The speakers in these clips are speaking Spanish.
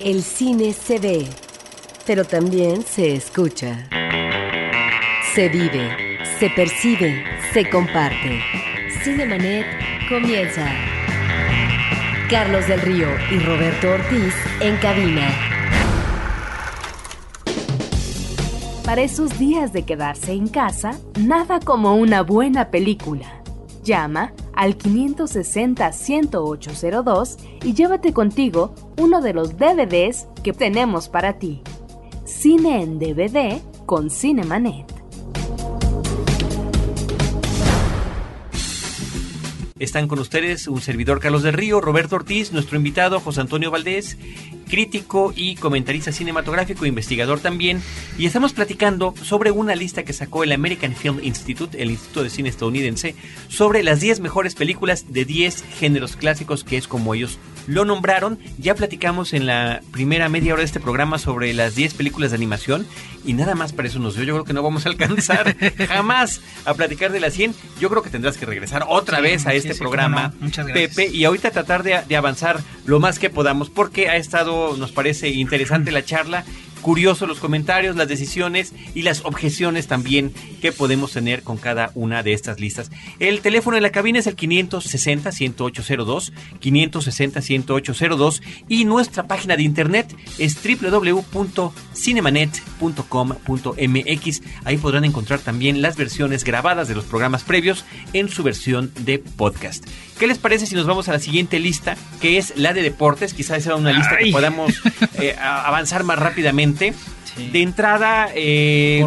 El cine se ve, pero también se escucha. Se vive, se percibe, se comparte. Cinemanet comienza. Carlos del Río y Roberto Ortiz en cabina. Para esos días de quedarse en casa, nada como una buena película. Llama al 560-10802 y llévate contigo uno de los DVDs que tenemos para ti. Cine en DVD con Cinemanet. Están con ustedes un servidor Carlos del Río, Roberto Ortiz, nuestro invitado José Antonio Valdés, crítico y comentarista cinematográfico, investigador también, y estamos platicando sobre una lista que sacó el American Film Institute, el Instituto de Cine estadounidense, sobre las 10 mejores películas de 10 géneros clásicos, que es como ellos lo nombraron. Ya platicamos en la primera media hora de este programa sobre las 10 películas de animación y nada más para eso nos dio. Yo creo que no vamos a alcanzar jamás a platicar de las 100. Yo creo que tendrás que regresar otra vez a este programa, Pepe, y ahorita tratar de, de avanzar lo más que podamos porque ha estado, nos parece interesante la charla curioso los comentarios, las decisiones y las objeciones también que podemos tener con cada una de estas listas. El teléfono de la cabina es el 560-10802, 560-10802 y nuestra página de internet es www.cinemanet.com.mx. Ahí podrán encontrar también las versiones grabadas de los programas previos en su versión de podcast. ¿Qué les parece si nos vamos a la siguiente lista, que es la de deportes? Quizás sea una lista que podamos eh, avanzar más rápidamente. De entrada, eh,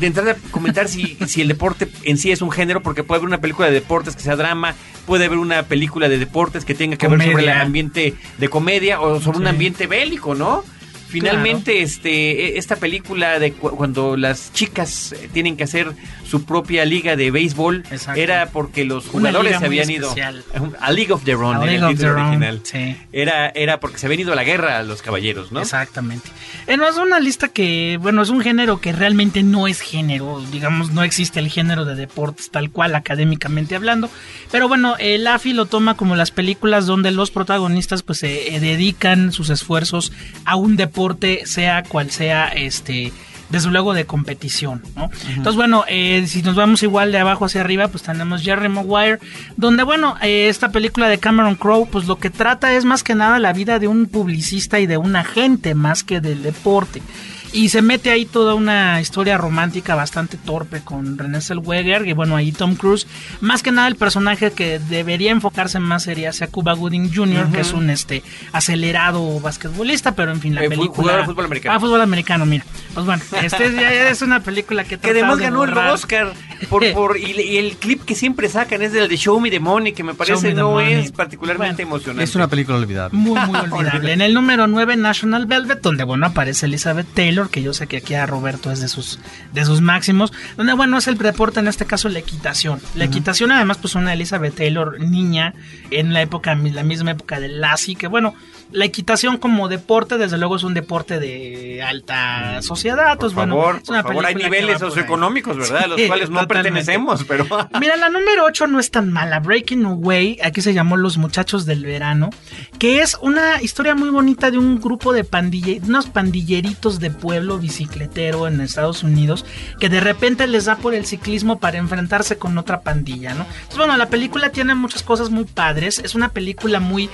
de entrada comentar si, si el deporte en sí es un género, porque puede haber una película de deportes que sea drama, puede haber una película de deportes que tenga que ver sobre el ambiente de comedia o sobre un ambiente bélico, ¿no? Finalmente, este, e, esta película de cuando las chicas tienen que hacer su propia liga de béisbol era porque los jugadores se habían ido a League of Their Own, era el título original. Era, era porque se habían ido a la guerra los caballeros, ¿no? Exactamente. Eh, no, es una lista que, bueno, es un género que realmente no es género, digamos, no existe el género de deportes tal cual académicamente hablando, pero bueno, el AFI lo toma como las películas donde los protagonistas pues se eh, dedican sus esfuerzos a un deporte sea cual sea este desde luego de competición. Entonces, bueno, eh, si nos vamos igual de abajo hacia arriba, pues tenemos Jerry Maguire, donde, bueno, eh, esta película de Cameron Crowe, pues lo que trata es más que nada la vida de un publicista y de un agente, más que del deporte. Y se mete ahí toda una historia romántica bastante torpe con René Zellweger y bueno, ahí Tom Cruise. Más que nada el personaje que debería enfocarse más sería sea Cuba Gooding Jr., que es un este acelerado basquetbolista, pero en fin, la eh, película... fútbol americano. Ah, fútbol americano, mira. Pues bueno, este ya es una película que... Que además ganó el Oscar por, por, y, el clip que siempre sacan es del de Show Me the Money, que me parece no es particularmente emocionante. Es una película olvidable. Muy, muy olvidable. en el número 9, National Velvet, donde bueno aparece Elizabeth Taylor que yo sé que aquí a Roberto es de sus, de sus máximos, donde bueno, es el deporte, en este caso la equitación. La equitación además pues una Elizabeth Taylor niña en la época, la misma época de Lassie, que bueno, la equitación como deporte, desde luego es un deporte de alta sociedad. Por favor, por favor, hay niveles socioeconómicos, ¿verdad? A los cuales no pertenecemos, pero... Mira, la número 8 no es tan mala. Breaking Away, aquí se llamó Los Muchachos del Verano, que es una historia muy bonita de un grupo de pandilleros, unos pandilleritos de pueblo bicicletero en Estados Unidos, que de repente les da por el ciclismo para enfrentarse con otra pandilla, ¿no? Entonces, bueno, la película tiene muchas cosas muy padres, es una película muy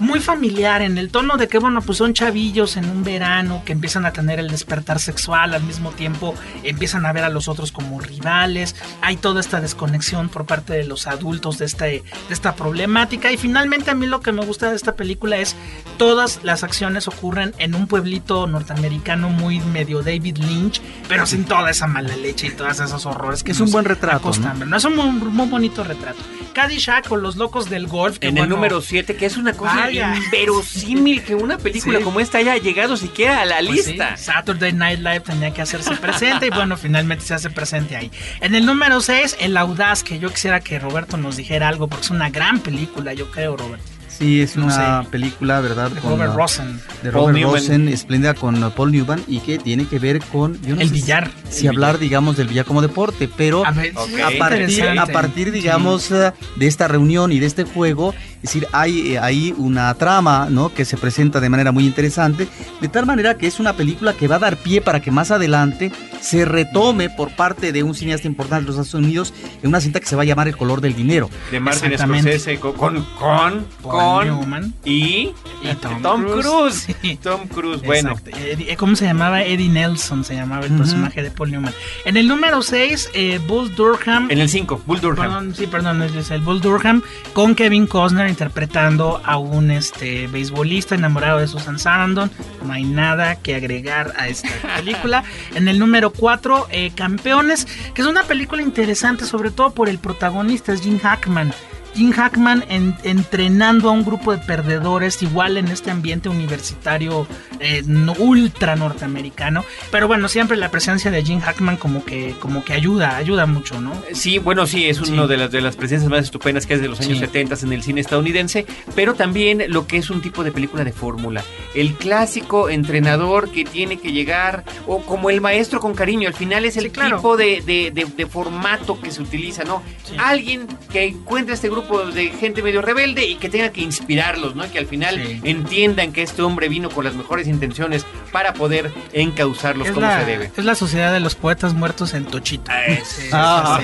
muy familiar en el tono de que, bueno, pues son chavillos en un verano que empiezan a tener el despertar sexual, al mismo tiempo empiezan a ver a los otros como rivales, hay toda esta desconexión por parte de los adultos de, este, de esta problemática y finalmente a mí lo que me gusta de esta película es todas las acciones ocurren en un pueblito norteamericano muy medio David Lynch, pero sin toda esa mala leche y todos esos horrores que es un buen retrato. ¿no? es un muy, bonito retrato. Caddyshack o Los Locos del Golf. en el número 7, que es una cosa inverosímil que una película como esta haya llegado siquiera a la pues lista. Saturday Night Live tenía que hacerse presente y bueno, finalmente se hace presente ahí. En el número 6, El Audaz, que yo quisiera que Roberto nos dijera algo porque es una gran película, yo creo, Roberto. Sí, es una película, ¿verdad? De Robert Rosen. De Robert Rosen, espléndida con Paul Newman y que tiene que ver con... el billar. Si hablar, digamos, del billar como deporte, pero a, partir, a partir, digamos, eh, de esta reunión y de este juego, es decir, hay eh, ahí una trama, ¿no? Que se presenta de manera muy interesante, de tal manera que es una película que va a dar pie para que más adelante se retome por parte de un cineasta importante de los Estados Unidos en una cinta que se va a llamar El color del dinero. De Martin Scorsese con con con, y, Tom, Cruise. Tom Cruise, bueno. Eh, ¿Cómo se llamaba? Eddie Nelson se llamaba el personaje de Paul Newman. En el número 6, eh, Bull Durham. En el 5, Bull Durham. Perdón, sí, perdón, es el Bull Durham con Kevin Costner interpretando a un este beisbolista enamorado de Susan Sarandon. No hay nada que agregar a esta película. en el número 4, eh, Campeones, que es una película interesante sobre todo por el protagonista, es Jim Hackman. Jim Hackman entrenando a un grupo de perdedores, igual en este ambiente universitario eh, ultra norteamericano. Pero bueno, siempre la presencia de Jim Hackman como que, como que ayuda, ayuda mucho, ¿no? Sí, bueno, sí, es una de las, de las presencias más estupendas que es de los años 70 en el cine estadounidense, pero también lo que es un tipo de película de fórmula. El clásico entrenador que tiene que llegar, o como el maestro con cariño, al final es el tipo de, de, formato que se utiliza, ¿no? Alguien que encuentra este grupo de gente medio rebelde y que tenga que inspirarlos, ¿no? Que al final entiendan que este hombre vino con las mejores intenciones para poder encauzarlos como se debe. Es la sociedad de los poetas muertos en Tochito. Ah,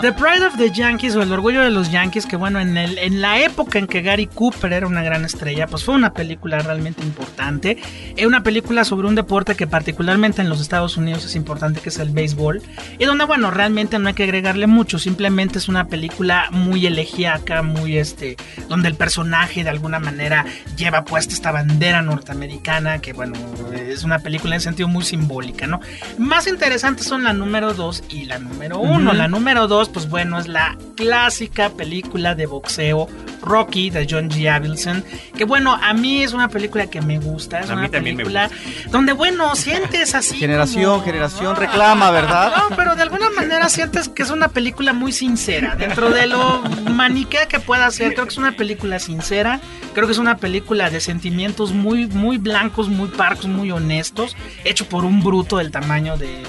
the Pride of the Yankees o El Orgullo de los Yankees, que bueno, en, el, en la época en que Gary Cooper era una gran estrella, pues fue una película realmente importante. Es una película sobre un deporte que particularmente en los Estados Unidos es importante, que es el béisbol. Y donde, bueno, realmente no hay que agregarle mucho, simplemente es una película muy muy elegíaca, muy este, donde el personaje de alguna manera lleva puesta esta bandera norteamericana, que bueno, es una película en sentido muy simbólica, ¿no? Más interesantes son la número 2 y la número 1. La número 2, pues bueno, es la clásica película de boxeo Rocky de John G. Avildsen, que bueno, a mí es una película que me gusta, es una película donde bueno, sientes así generación, generación reclama, ¿verdad? No, pero de alguna manera sientes que es una película muy sincera, dentro de lo maniquea que pueda ser, creo que es una película sincera, creo que es una película de sentimientos muy muy blancos, muy parcos, muy honestos, hecho por un bruto del tamaño de,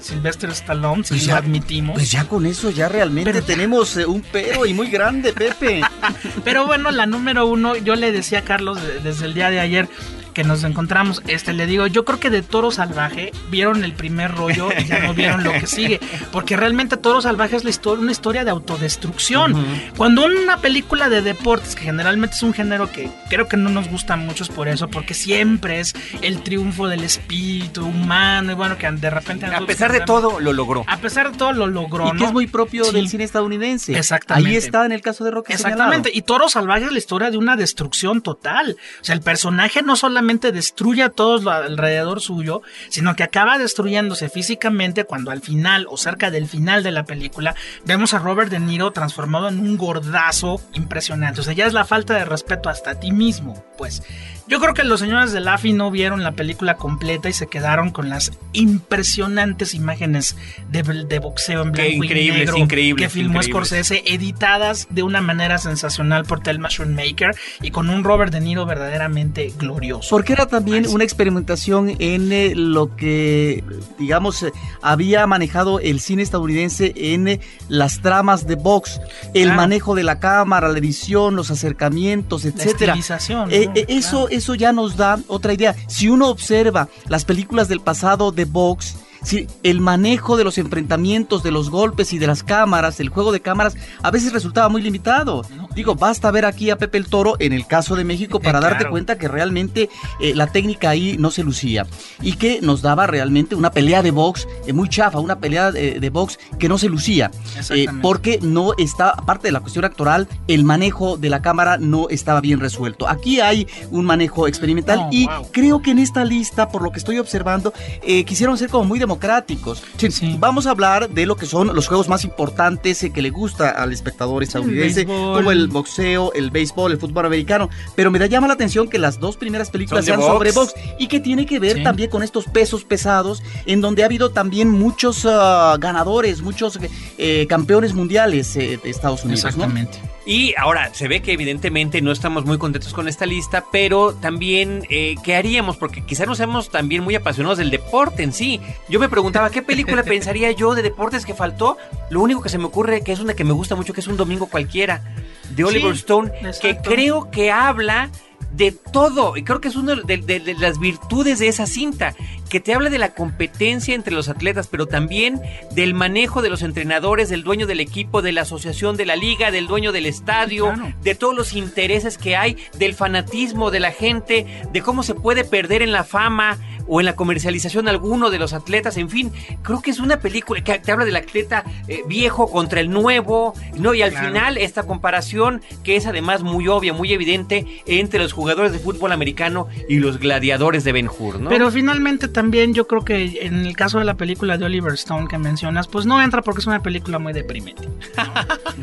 Sylvester Stallone, si pues lo admitimos. Pues ya con eso ya realmente tenemos eh, un pero y muy grande, Pepe. Pero bueno, la número uno, yo le decía a Carlos desde el día de ayer, que nos encontramos, este le digo, yo creo que de Toro Salvaje vieron el primer rollo y ya no vieron lo que sigue, porque realmente Toro Salvaje es la historia, una historia de autodestrucción. Cuando una película de deportes, que generalmente es un género que creo que no nos gusta mucho por eso, porque siempre es el triunfo del espíritu humano y bueno, que de repente... A pesar de todo, lo logró. A pesar de todo, lo logró. Y que es muy propio del cine estadounidense. Exactamente. Ahí está en el caso de Rocky. Exactamente. Y Toro Salvaje es la historia de una destrucción total. O sea, el personaje no solamente destruye a todos alrededor suyo, sino que acaba destruyéndose físicamente cuando al final o cerca del final de la película vemos a Robert De Niro transformado en un gordazo impresionante. O sea, ya es la falta de respeto hasta a ti mismo, pues. Yo creo que los señores de Laffy no vieron la película completa y se quedaron con las impresionantes imágenes de, boxeo en blanco y negro que filmó Scorsese, editadas de una manera sensacional por Thelma Schoonmaker y con un Robert De Niro verdaderamente glorioso. Porque era también una experimentación en eh, lo que, digamos, eh, había manejado el cine estadounidense en eh, las tramas de box, el manejo de la cámara, la edición, los acercamientos, etcétera. Eso eso ya nos da otra idea. Si uno observa las películas del pasado de Vox, si el manejo de los enfrentamientos, de los golpes y de las cámaras, el juego de cámaras, a veces resultaba muy limitado. Digo, basta ver aquí a Pepe el Toro en el caso de México para darte cuenta que realmente eh, la técnica ahí no se lucía y que nos daba realmente una pelea de box eh, muy chafa, una pelea de, box que no se lucía, eh, porque no está, aparte de la cuestión actoral, el manejo de la cámara no estaba bien resuelto. Aquí hay un manejo experimental y creo que en esta lista, por lo que estoy observando, quisieron ser como muy de democráticos. Vamos a hablar de lo que son los juegos más importantes eh, que le gusta al espectador estadounidense, como el boxeo, el béisbol, el fútbol americano, pero me da llama la atención que las dos primeras películas sean sobre box. y que tiene que ver Sí. también con estos pesos pesados, en donde ha habido también muchos ah, ganadores, muchos eh, campeones mundiales eh, de Estados Unidos, ¿no? Y ahora se ve que evidentemente no estamos muy contentos con esta lista, pero también, eh, ¿qué haríamos? Porque quizás no seamos también muy apasionados del deporte en sí. Yo me preguntaba, ¿qué película pensaría yo de deportes que faltó? Lo único que se me ocurre, que es una que me gusta mucho, que es Un Domingo Cualquiera, de Oliver Sí, Stone, que creo que habla de todo, y creo que es una de, de- de las virtudes de esa cinta, que te habla de la competencia entre los atletas, pero también del manejo de los entrenadores, del dueño del equipo, de la asociación de la liga, del dueño del estadio, Claro. de todos los intereses que hay, del fanatismo de la gente, de cómo se puede perder en la fama o en la comercialización alguno de los atletas, en fin, creo que es una película que te habla del atleta eh, viejo contra el nuevo, ¿no? Y al Claro. final esta comparación que es además muy obvia, muy evidente entre los jugadores de fútbol americano y los gladiadores de Ben Hur, ¿no? Pero finalmente también yo creo que en el caso de la película de Oliver Stone que mencionas, pues no entra porque es una película muy deprimente. ¿no?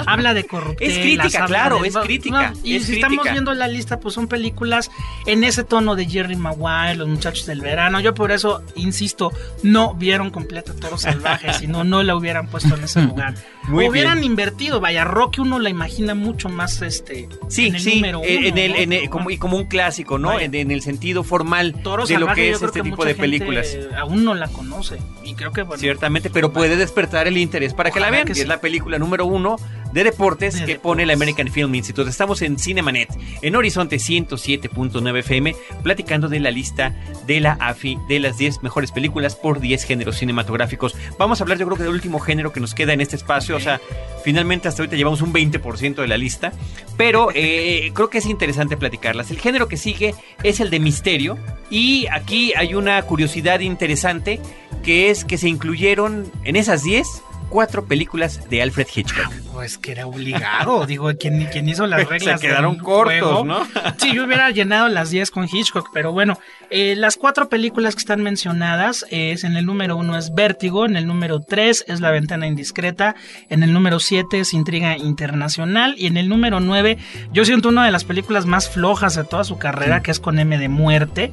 habla de corrupción. Es crítica, claro, es crítica, y es si crítica. estamos viendo la lista, pues son películas en ese tono de Jerry Maguire, Los Muchachos del Verano. Yo por eso, insisto, no vieron completa Toros Salvajes, si no, no la hubieran puesto en ese lugar. Muy hubieran bien. invertido, vaya, Rocky uno la imagina mucho más este Sí, en el sí, número en, uno, en el, ¿no? en el- como, y como un clásico, ¿no? En, en el sentido formal Toro de lo que es este tipo de películas. Aún no la conoce. Y creo que bueno. Ciertamente, pero puede despertar el interés para que la vean, que que, sí. es la película número uno de deportes De que pone el American Film Institute. Estamos en Cinemanet, en Horizonte 107.9 FM, platicando de la lista de la AFI de las 10 mejores películas por 10 géneros cinematográficos. Vamos a hablar, yo creo que del último género que nos queda en este espacio, o sea, finalmente hasta ahorita llevamos un 20% de la lista, pero eh, creo que es interesante platicarlas. El género que sigue es el de misterio, y aquí hay una curiosidad interesante, que es que se incluyeron en esas 10 cuatro películas de Alfred Hitchcock. Pues que era obligado, digo, quien, quien hizo las Se reglas. quedaron del cortos, juego. ¿no? Sí, yo hubiera llenado las 10 con Hitchcock, pero bueno, eh, las cuatro películas que están mencionadas es en el número uno es Vértigo, en el número 3 es La Ventana Indiscreta, en el número 7 es Intriga Internacional y en el número 9 yo siento una de las películas más flojas de toda su carrera, que es con M de Muerte.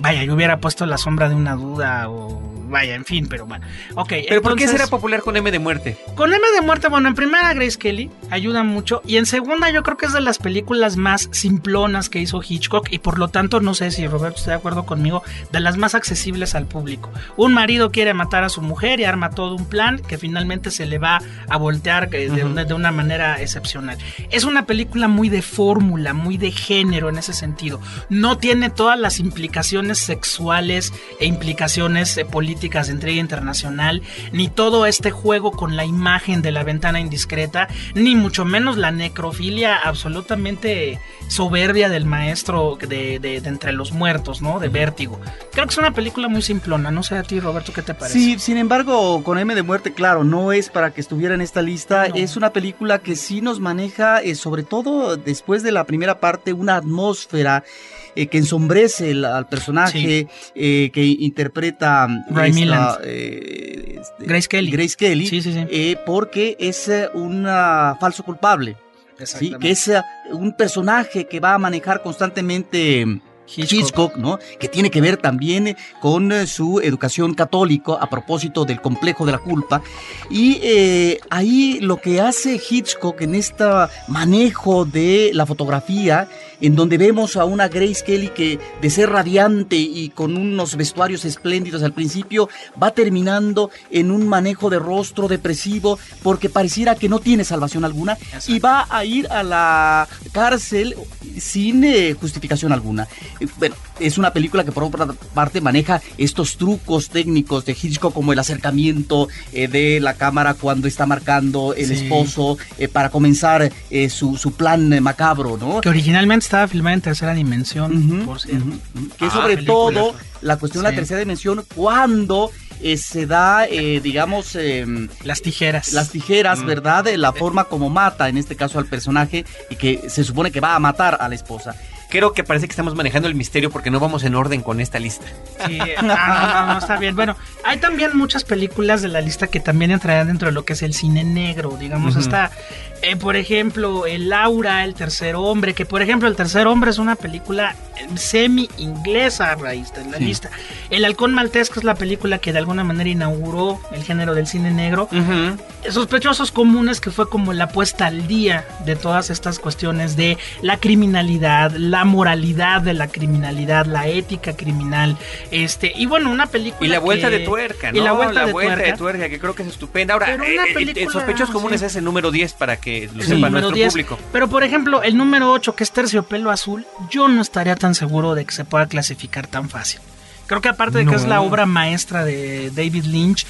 Vaya, yo hubiera puesto La Sombra de una Duda o... Vaya, en fin, pero bueno. Ok, Pero ¿por qué será popular con M de muerte? con M de muerte, bueno, en primera Grace Kelly ayuda mucho y en segunda yo creo que es de las películas más simplonas que hizo Hitchcock y por lo tanto no sé si Roberto está de acuerdo conmigo, de las más accesibles al público. Un marido quiere matar a su mujer y arma todo un plan que finalmente se le va a voltear eh, de, una, de una manera excepcional. Es una película muy de fórmula, muy de género en ese sentido. No tiene todas las implicaciones sexuales e implicaciones eh, políticas de entrega internacional, ni todo este juego con la imagen de la ventana indiscreta, ni mucho menos la necrofilia absolutamente soberbia del maestro de, de- de Entre los Muertos, ¿no? De Vértigo. Creo que es una película muy simplona, no sé a ti Roberto, ¿qué te parece? Sí, sin embargo, con M de muerte, claro, no es para que estuviera en esta lista. No. Es una película que sí nos maneja, eh, sobre todo después de la primera parte, una atmósfera eh, que ensombrece el- al personaje eh, que interpreta mm, Ray Milland. eh, este, Grace Kelly. Grace Kelly, Sí, sí, sí. eh, porque es un ah, falso culpable. ¿sí? Que es eh, un personaje que va a manejar constantemente mm, Hitchcock. Hitchcock, ¿no? Que tiene que ver también con eh, su educación católica a propósito del complejo de la culpa. Y eh, ahí lo que hace Hitchcock en este manejo de la fotografía, en donde vemos a una Grace Kelly que de ser radiante y con unos vestuarios espléndidos al principio, va terminando en un manejo de rostro depresivo porque pareciera que no tiene salvación alguna y va a ir a la cárcel sin eh, justificación alguna. Eh, Bueno, es una película que por otra parte maneja estos trucos técnicos de Hitchcock como el acercamiento eh, de la cámara cuando está marcando el Sí. esposo eh, para comenzar su, su plan macabro, ¿no? Que originalmente estaba filmada en tercera dimensión, por cierto. ujú. Que Ah, sobre película. todo la cuestión de la tercera dimensión cuando eh, se da, eh, digamos, em, Las tijeras. las tijeras, Mm. ¿verdad? De la forma como mata, en este caso al personaje, y que se supone que va a matar a la esposa. Creo que parece que estamos manejando el misterio porque no vamos en orden con esta lista. Sí, ah, no, no, no, está bien. Bueno, hay también muchas películas de la lista que también entrarían dentro de lo que es el cine negro. Digamos, está Eh, por ejemplo, el Laura, el tercer hombre, que por ejemplo el tercer hombre es una película eh, semi inglesa a raíz de la lista. El halcón maltés, que es la película que de alguna manera inauguró el género del cine negro. Sospechosos comunes, que fue como la puesta al día de todas estas cuestiones de la criminalidad, la moralidad de la criminalidad, la ética criminal, este, y bueno, una película. Y la vuelta de tuerca, ¿no? Y la vuelta, de, vuelta tuerca. de tuerca, que creo que es estupenda. Ahora, eh, película, Sospechosos Comunes sí. es el número 10 para que lo Sí, sepa número nuestro 10. público. Pero por ejemplo, el número 8, que es terciopelo azul, yo no estaría tan seguro de que se pueda clasificar tan fácil. Creo que aparte de que es la obra maestra de David Lynch,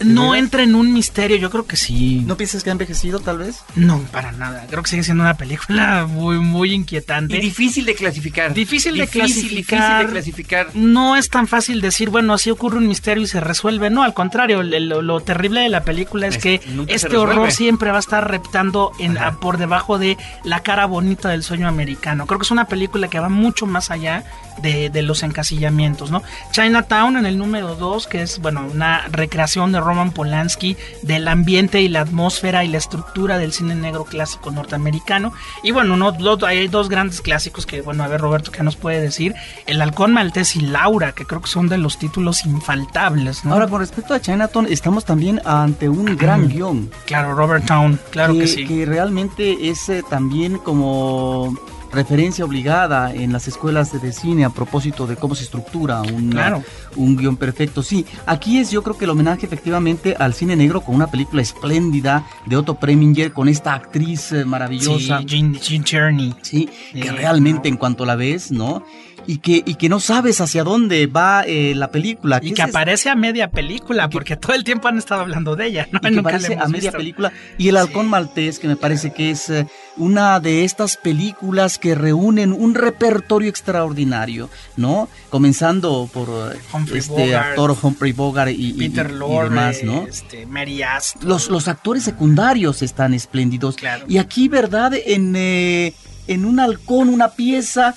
no entra en un misterio, yo creo que sí. ¿No piensas que ha envejecido tal vez? No, para nada. Creo que sigue siendo una película muy, muy inquietante. Y difícil de clasificar. Difícil de Difícil clasificar. de clasificar. No es tan fácil decir, bueno, así ocurre un misterio y se resuelve. No, al contrario, lo, lo terrible de la película es, Es- que este horror siempre va a estar reptando en, a- por debajo de la cara bonita del sueño americano. Creo que es una película que va mucho más allá de, de los encasillamientos, ¿no? Chinatown en el número 2, que es, bueno, una recreación de Roman Polanski del ambiente y la atmósfera y la estructura del cine negro clásico norteamericano. Y bueno, no, lo- hay dos grandes clásicos que, bueno, a ver Roberto, ¿qué nos puede decir? El Halcón Maltés y Laura, que creo que son de los títulos infaltables, ¿no? Ahora, con respecto a Chinatown, estamos también ante un gran guion. claro, Robert Town, claro que, sí. que realmente es eh, también como referencia obligada en las escuelas de, cine a propósito de cómo se estructura un, Claro. un guion perfecto. Sí, aquí es yo creo que el homenaje efectivamente al cine negro con una película espléndida de Otto Preminger con esta actriz eh, maravillosa. Sí, Tierney. Sí, que Sí, realmente no. en cuanto la ves, ¿no? Y que, y que no sabes hacia dónde va eh, la película. Y ¿Qué que es aparece a media película, porque todo el tiempo han estado hablando de ella, ¿no? y que Nunca la parece hemos a media visto. película. Y El Halcón Maltés, que me parece que es eh, una de estas películas que reúnen un repertorio extraordinario, ¿no? Comenzando por Humphrey este Bogart, actor Humphrey Bogart y, Peter y- y Lorre, demás, ¿no? este, Mary Astor. Los, los actores secundarios están espléndidos. Claro. Y aquí, ¿verdad? En, eh, en un halcón, una pieza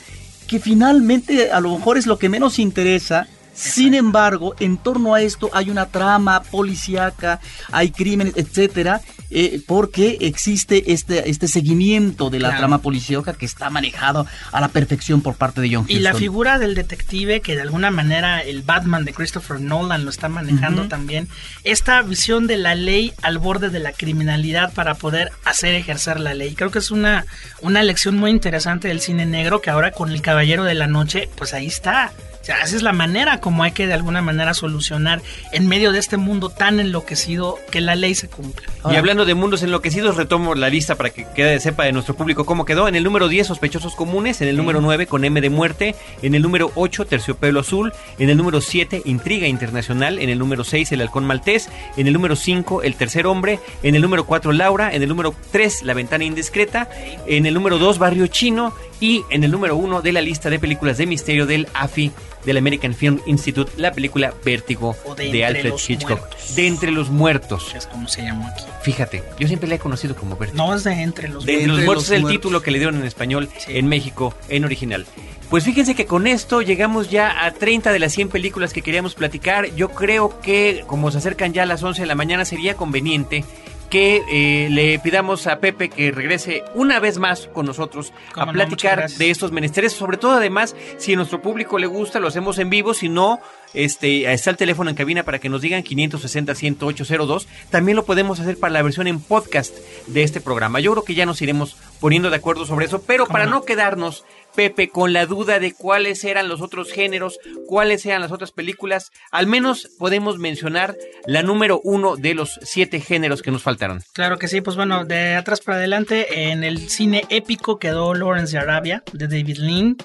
que finalmente a lo mejor es lo que menos interesa. Sin embargo, en torno a esto hay una trama policíaca, hay crímenes, etcétera, eh, porque existe este, este seguimiento de la Claro. trama policíaca que está manejado a la perfección por parte de John Y la Huston. figura del detective, que de alguna manera el Batman de Christopher Nolan lo está manejando también, esta visión de la ley al borde de la criminalidad para poder hacer ejercer la ley. Creo que es una, una lección muy interesante del cine negro que ahora con El Caballero de la Noche, pues ahí está. O sea, esa es la manera como hay que de alguna manera solucionar en medio de este mundo tan enloquecido que la ley se cumpla. Y hablando de mundos enloquecidos, retomo la lista para que quede, sepa de nuestro público cómo quedó. En el número 10, sospechosos comunes. En el número 9, con M de muerte. En el número 8, terciopelo azul. En el número 7, intriga internacional. En el número 6, el halcón maltés. En el número 5, el tercer hombre. En el número 4, Laura. En el número 3, la ventana indiscreta. En el número 2, barrio chino. Y en el número 1 de la lista de películas de misterio del AFI, del American Film Institute, la película Vértigo O de Alfred Hitchcock. Muertos. De entre los muertos. Es como se llamó aquí. Fíjate, yo siempre la he conocido como Vértigo. No es de entre los de entre los muertos es el muertos. título que le dieron en español Sí. en México, en original. Pues fíjense que con esto llegamos ya a 30 de las 100 películas que queríamos platicar. Yo creo que como se acercan ya a las 11 de la mañana sería conveniente que eh, le pidamos a Pepe que regrese una vez más con nosotros a platicar de estos menesteres. Sobre todo además, si a nuestro público le gusta, lo hacemos en vivo. Si no, este, está el teléfono en cabina para que nos digan 560-10802. También lo podemos hacer para la versión en podcast de este programa. Yo creo que ya nos iremos poniendo de acuerdo sobre eso, pero ¿Cómo para no? no quedarnos, Pepe, con la duda de cuáles eran los otros géneros, cuáles eran las otras películas, al menos podemos mencionar la número uno de los siete géneros que nos faltaron. Claro que sí, pues bueno, de atrás para adelante, en el cine épico quedó Lawrence de Arabia, de David Lean,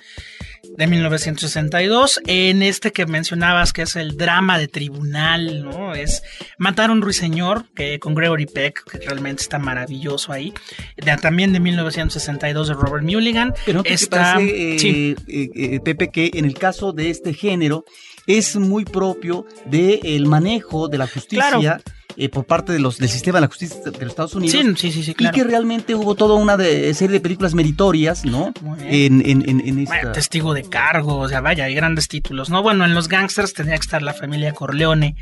de 1962. En este que mencionabas, que es el drama de tribunal, ¿no? Es Matar a un ruiseñor, que con Gregory Peck, que realmente está maravilloso ahí. De- también de 1962 de Robert Mulligan. Pero ¿no te está, parece, eh, sí, eh, eh, Pepe, que en el caso de este género es muy propio del manejo de la justicia Claro. Eh, por parte de los del sistema de la justicia de los Estados Unidos. Sí, sí, sí, sí, claro. Y que realmente hubo toda una de- serie de películas meritorias, ¿no? En, en, en, en Vaya, esta... testigo de cargo, o sea, vaya, hay grandes títulos, ¿no? Bueno, en los gangsters tenía que estar la familia Corleone,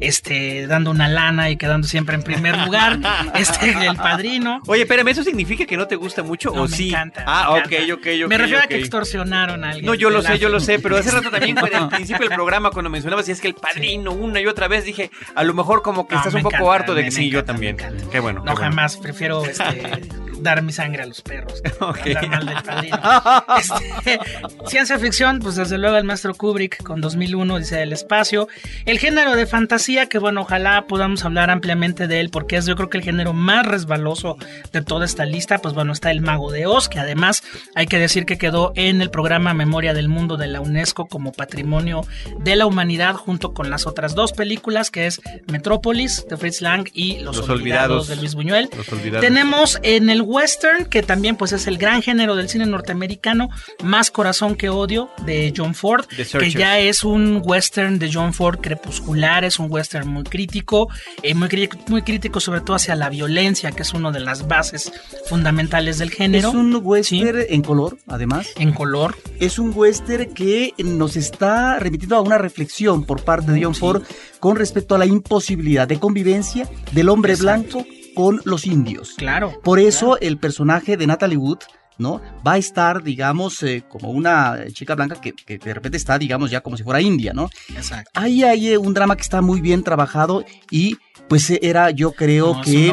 este, dando una lana y quedando siempre en primer lugar, este, el padrino. Oye, espérame, ¿eso significa que no te gusta mucho No, o me sí? encanta. ah, me ok, encanta. ok, ok. Me refiero a ok. que extorsionaron a alguien. No, yo lo sé, yo lo sé, pero hace rato también el principio del programa cuando mencionabas si es que el padrino una y otra vez dije, a lo mejor como que No, estás un poco encanta, harto de que sí, yo también. Qué bueno. No, qué bueno. jamás, prefiero este, dar mi sangre a los perros. que Ok. hablar mal del padrino. Este, ciencia ficción, pues desde luego el maestro Kubrick con 2001 dice el espacio. El género de fantasía, que bueno, ojalá podamos hablar ampliamente de él, porque es yo creo que el género más resbaloso de toda esta lista. Pues bueno, está el Mago de Oz, que además hay que decir que quedó en el programa Memoria del Mundo de la UNESCO como patrimonio de la humanidad, junto con las otras dos películas, que es Metrópolis de Fritz Lang y Los, Los Olvidados, Olvidados. de Luis Buñuel. Los olvidados. Tenemos en el western, que también pues es el gran género del cine norteamericano, Más corazón que odio de John Ford, que ya es un western de John Ford crepuscular, es un western muy crítico, eh, muy, muy crítico sobre todo hacia la violencia, que es una de las bases fundamentales del Es género. un western en color, además. En color, Es un western que nos está remitiendo a una reflexión por parte de John Sí. Ford con respecto a la imposibilidad de convivencia del hombre Exacto. blanco con los indios. claro. Por eso el personaje de Natalie Wood, ¿no? Va a estar, digamos, eh, como una chica blanca que, que de repente está, digamos, ya como si fuera india, ¿no? Exacto. Ahí hay eh, un drama que está muy bien trabajado y pues eh, era, yo creo No, que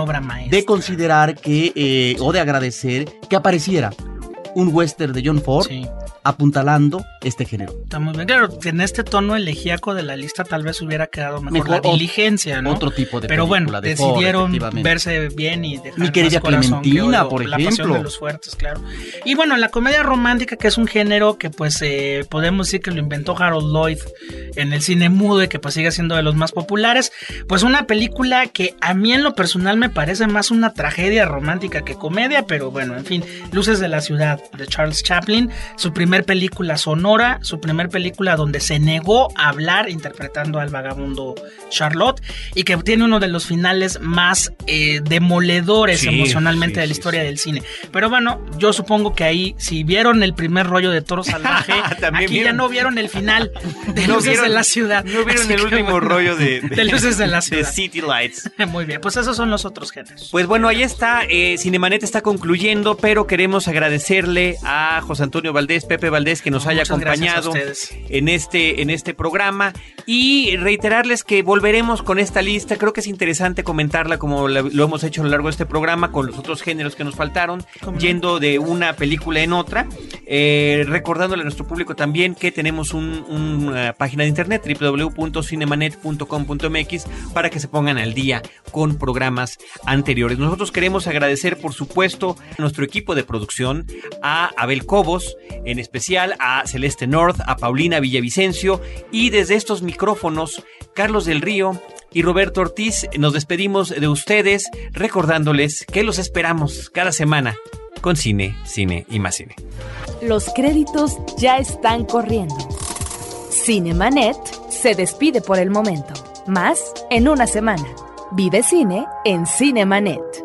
de considerar que, eh, o de agradecer que apareciera un western de John Ford Sí. apuntalando este género. Está muy bien. Claro, en este tono elegíaco de la lista tal vez hubiera quedado mejor, Mejor la diligencia, ¿no? Otro tipo de Pero bueno, película de Ford, decidieron verse bien y dejar Mi querida más corazón que Clementina, por la pasión ejemplo. de los fuertes, claro. Y bueno, la comedia romántica, que es un género que pues eh, podemos decir que lo inventó Harold Lloyd en el cine mudo y que pues sigue siendo de los más populares, pues una película que a mí en lo personal me parece más una tragedia romántica que comedia, pero bueno, en fin, Luces de la Ciudad de Charles Chaplin, su primer película sonora, su primer película donde se negó a hablar interpretando al vagabundo Charlotte y que tiene uno de los finales más eh, demoledores Sí, emocionalmente sí, de la sí, historia del cine. Pero bueno, yo supongo que ahí, si vieron el primer rollo de Toro Salvaje, aquí ya no vieron el final de No Luces vieron- de la Ciudad. No vieron Así el último bueno, rollo de, de Luces de la Ciudad. City Lights. Muy bien, pues esos son los otros géneros. Pues bueno, ahí está. Eh, Cinemanet está concluyendo, pero queremos agradecerle a José Antonio Valdés, Pepe Valdés, que nos haya Muchas acompañado en este, en este programa. Y reiterarles que volveremos con esta lista. Creo que es interesante comentarla como lo hemos hecho a lo largo de este programa con los otros géneros que nos faltaron, yendo de una película en otra. Eh, recordándole a nuestro público también que tenemos un- una página de internet www.cinemanet.com.mx para que se pongan al día con programas anteriores. Nosotros queremos agradecer, por supuesto, a nuestro equipo de producción, a Abel Cobos, en especial a Celeste North, a Paulina Villavicencio y desde estos micrófonos, Carlos del Río y Roberto Ortiz, nos despedimos de ustedes recordándoles que los esperamos cada semana con cine, cine y más cine. Los créditos ya están corriendo. Cinemanet se despide por el momento. Más en una semana. Vive cine en Cinemanet.